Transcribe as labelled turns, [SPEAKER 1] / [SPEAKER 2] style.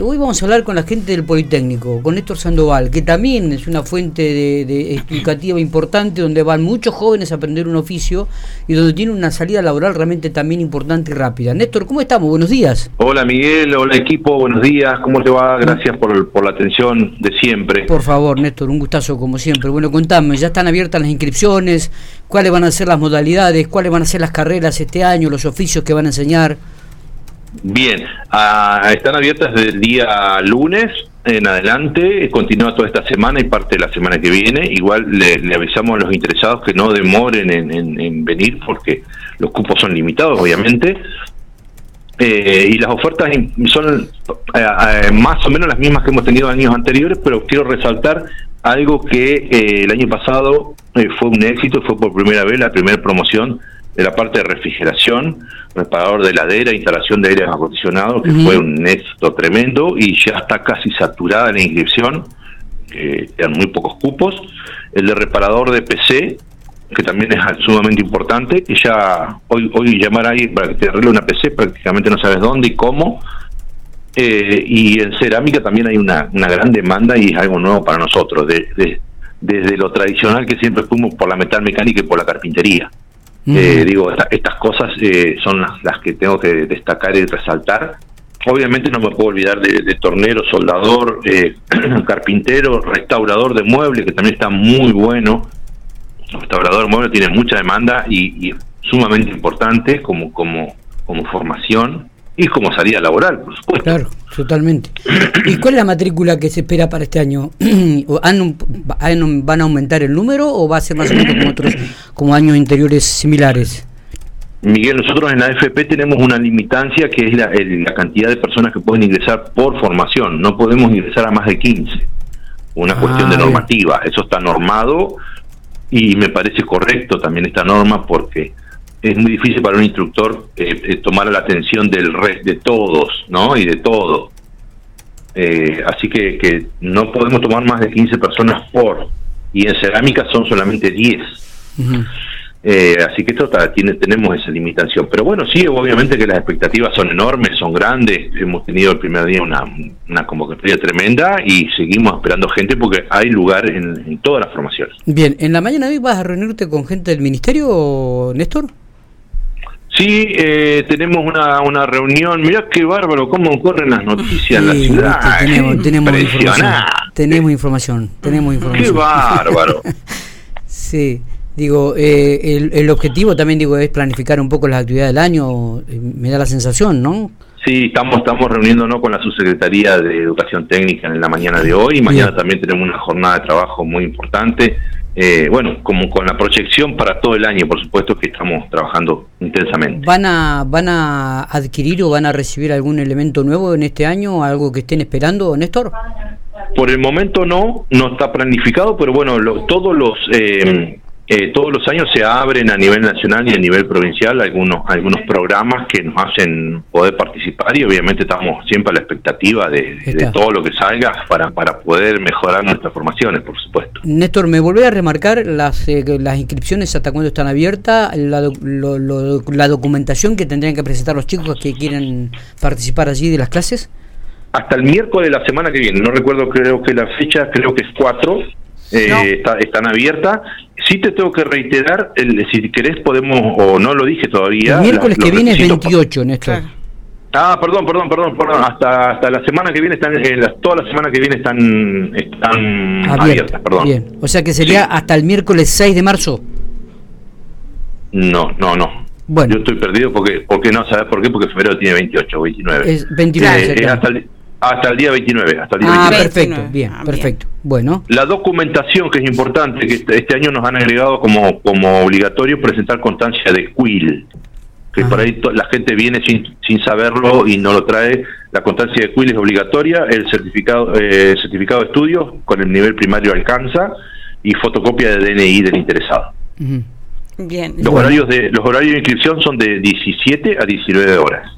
[SPEAKER 1] Hoy vamos a hablar con la gente del Politécnico, con Néstor Sandoval, que también es una fuente de, explicativa importante donde van muchos jóvenes a aprender un oficio y donde tiene una salida laboral realmente también importante y rápida. Néstor, ¿cómo estamos? Buenos días.
[SPEAKER 2] Hola Miguel, hola equipo, buenos días, ¿cómo te va? Gracias por, por la atención de siempre.
[SPEAKER 1] Por favor, Néstor, un gustazo como siempre. Bueno, contame, ya están abiertas las inscripciones, cuáles van a ser las modalidades, cuáles van a ser las carreras este año, los oficios que van a enseñar.
[SPEAKER 2] Bien, ah, están abiertas desde el día lunes en adelante, continúa toda esta semana y parte de la semana que viene. Igual le, avisamos a los interesados que no demoren en, venir porque los cupos son limitados, obviamente. Eh, y las ofertas son eh, eh, más o menos las mismas que hemos tenido años anteriores, pero quiero resaltar algo que el año pasado fue un éxito, fue por primera vez la primera promoción de la parte de refrigeración, reparador de heladera, instalación de aire acondicionado, que fue un éxito tremendo y ya está casi saturada la inscripción, que eran muy pocos cupos. El de reparador de PC, que también es sumamente importante, que ya hoy, hoy llamar ahí para que te arregle una PC prácticamente no sabes dónde y cómo. Eh, y en cerámica también hay una, una gran demanda y es algo nuevo para nosotros, de, desde lo tradicional que siempre fuimos por la metal mecánica y por la carpintería. Eh, digo, estas cosas eh, son las, que tengo que destacar y resaltar. Obviamente no me puedo olvidar de, tornero, soldador, eh, carpintero, restaurador de muebles, que también está muy bueno. Restaurador de muebles tiene mucha demanda y, y sumamente importante como, como, como formación y como salida laboral, por supuesto.
[SPEAKER 1] Claro, totalmente. ¿Y cuál es la matrícula que se espera para este año? ¿Van a aumentar el número o va a ser más o menos como otros, como años anteriores similares?
[SPEAKER 2] Miguel, nosotros en la AFP tenemos una limitancia que es la, cantidad de personas que pueden ingresar por formación. No podemos ingresar a más de 15. Una cuestión de ah, normativa. Eso está normado y me parece correcto también esta norma porque es muy difícil para un instructor eh, eh, tomar la atención del resto de todos, ¿no? Y de todo. Eh, así que, que no podemos tomar más de 15 personas por, y en cerámica son solamente 10. Eh, así que esto tiene, tenemos esa limitación. Pero bueno, sí, obviamente que las expectativas son enormes, son grandes. Hemos tenido el primer día una, una convocatoria tremenda y seguimos esperando gente porque hay lugar en, todas las formaciones.
[SPEAKER 1] Bien, ¿en la mañana de hoy vas a reunirte con gente del ministerio, Néstor?
[SPEAKER 2] Sí, eh, tenemos una, una reunión. Mirá qué bárbaro, cómo corren las noticias en la ciudad.
[SPEAKER 1] Tenemos, tenemos información. Tenemos información. Tenemos información.
[SPEAKER 2] Qué bárbaro.
[SPEAKER 1] sí. Digo, eh, el, el, objetivo también digo es planificar un poco las actividades del año, eh, me da la sensación, ¿no?
[SPEAKER 2] Sí, estamos estamos reuniéndonos con la subsecretaría de Educación Técnica en la mañana de hoy. Mañana también tenemos una jornada de trabajo muy importante. Eh, bueno, como con la proyección para todo el año, por supuesto que estamos trabajando intensamente.
[SPEAKER 1] ¿Van a van a adquirir o van a recibir algún elemento nuevo en este año, algo que estén esperando, Néstor?
[SPEAKER 2] Por el momento no, no está planificado, pero bueno, todos los eh, eh, todos los años se abren a nivel nacional y a nivel provincial algunos algunos programas que nos hacen poder participar y obviamente estamos siempre a la expectativa de, todo lo que salga para, para poder mejorar nuestras formaciones, por supuesto.
[SPEAKER 1] Néstor, ¿me volvé a remarcar las, eh, las inscripciones hasta cuándo están abiertas? La, la documentación que tendrían que presentar los chicos que quieren participar allí de las clases?
[SPEAKER 2] Hasta el miércoles de la semana que viene, no recuerdo, creo que la fecha, creo que es 4, eh, están abiertas Sí te tengo que reiterar, el, si querés podemos, o no lo dije todavía.
[SPEAKER 1] El miércoles que viene es 28, Néstor.
[SPEAKER 2] Ah, perdón, perdón, perdón, perdón. Hasta, hasta la semana que viene están, eh, toda la semana que viene están, están abiertas, perdón. Bien,
[SPEAKER 1] o sea que sería hasta el miércoles 6 de marzo.
[SPEAKER 2] No, no, no. Bueno. Yo estoy perdido porque, porque no, ¿sabes por qué? Porque febrero tiene 28 o 29.
[SPEAKER 1] Es 29.
[SPEAKER 2] Eh, hasta el, hasta el día 29. Hasta el
[SPEAKER 1] día ah, perfecto, bien, ah, perfecto. Bueno.
[SPEAKER 2] La documentación, que es importante, que este, este año nos han agregado como, como obligatorio presentar constancia de QUIL, que por ahí la gente viene sin, sin saberlo y no lo trae. La constancia de QUIL es obligatoria, el certificado, eh, certificado de estudios con el nivel primario alcanza y fotocopia de DNI del interesado. Bien. Los, horarios de, los horarios de inscripción son de 17 a 19 horas.